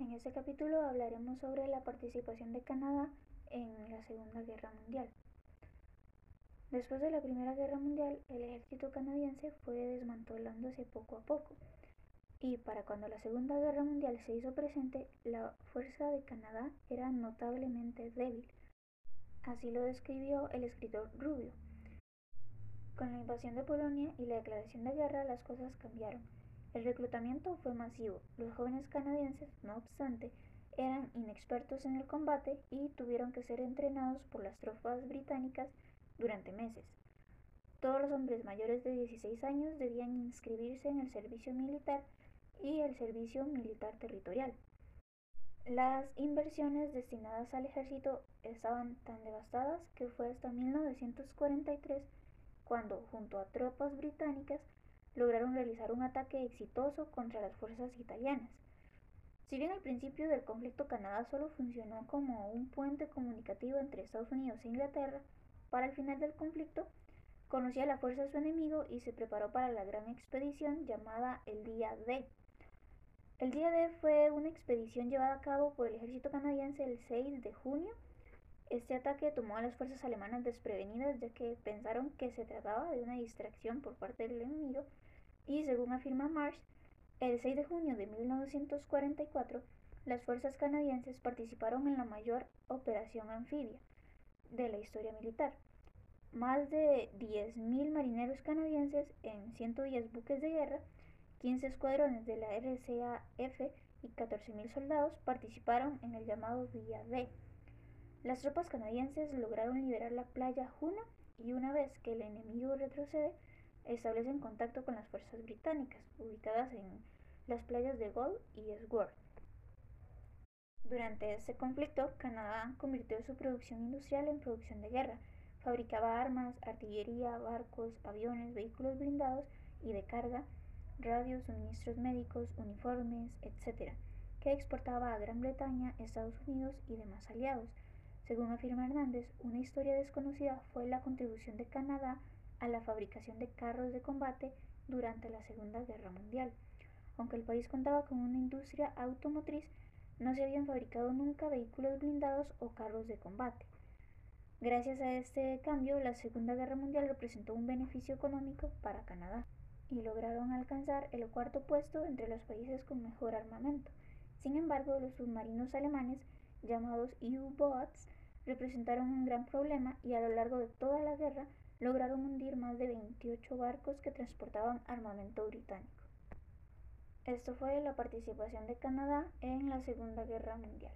En este capítulo hablaremos sobre la participación de Canadá en la Segunda Guerra Mundial. Después de la Primera Guerra Mundial, el ejército canadiense fue desmantelándose poco a poco. Y para cuando la Segunda Guerra Mundial se hizo presente, la fuerza de Canadá era notablemente débil. Así lo describió el escritor Rubio. Con la invasión de Polonia y la declaración de guerra, las cosas cambiaron. El reclutamiento fue masivo. Los jóvenes canadienses, no obstante, eran inexpertos en el combate y tuvieron que ser entrenados por las tropas británicas durante meses. Todos los hombres mayores de 16 años debían inscribirse en el servicio militar y el servicio militar territorial. Las inversiones destinadas al ejército estaban tan devastadas que fue hasta 1943 cuando, junto a tropas británicas, lograron realizar un ataque exitoso contra las fuerzas italianas. Si bien al principio del conflicto Canadá solo funcionó como un puente comunicativo entre Estados Unidos e Inglaterra, para el final del conflicto conocía la fuerza de su enemigo y se preparó para la gran expedición llamada el Día D. El Día D fue una expedición llevada a cabo por el ejército canadiense el 6 de junio. Este ataque tomó a las fuerzas alemanas desprevenidas ya que pensaron que se trataba de una distracción por parte del enemigo y según afirma Marsh, el 6 de junio de 1944, las fuerzas canadienses participaron en la mayor operación anfibia de la historia militar. Más de 10.000 marineros canadienses en 110 buques de guerra, 15 escuadrones de la RCAF y 14.000 soldados participaron en el llamado Día D. Las tropas canadienses lograron liberar la playa Juno y una vez que el enemigo retrocede, establecen contacto con las fuerzas británicas, ubicadas en las playas de Gold y Swords. Durante este conflicto, Canadá convirtió su producción industrial en producción de guerra. Fabricaba armas, artillería, barcos, aviones, vehículos blindados y de carga, radios, suministros médicos, uniformes, etc., que exportaba a Gran Bretaña, Estados Unidos y demás aliados. Según afirma Hernández, una historia desconocida fue la contribución de Canadá a la fabricación de carros de combate durante la Segunda Guerra Mundial. Aunque el país contaba con una industria automotriz, no se habían fabricado nunca vehículos blindados o carros de combate. Gracias a este cambio, la Segunda Guerra Mundial representó un beneficio económico para Canadá y lograron alcanzar el cuarto puesto entre los países con mejor armamento. Sin embargo, los submarinos alemanes, llamados U-Boats, representaron un gran problema y a lo largo de toda la guerra lograron hundir más de 28 barcos que transportaban armamento británico. Esto fue la participación de Canadá en la Segunda Guerra Mundial.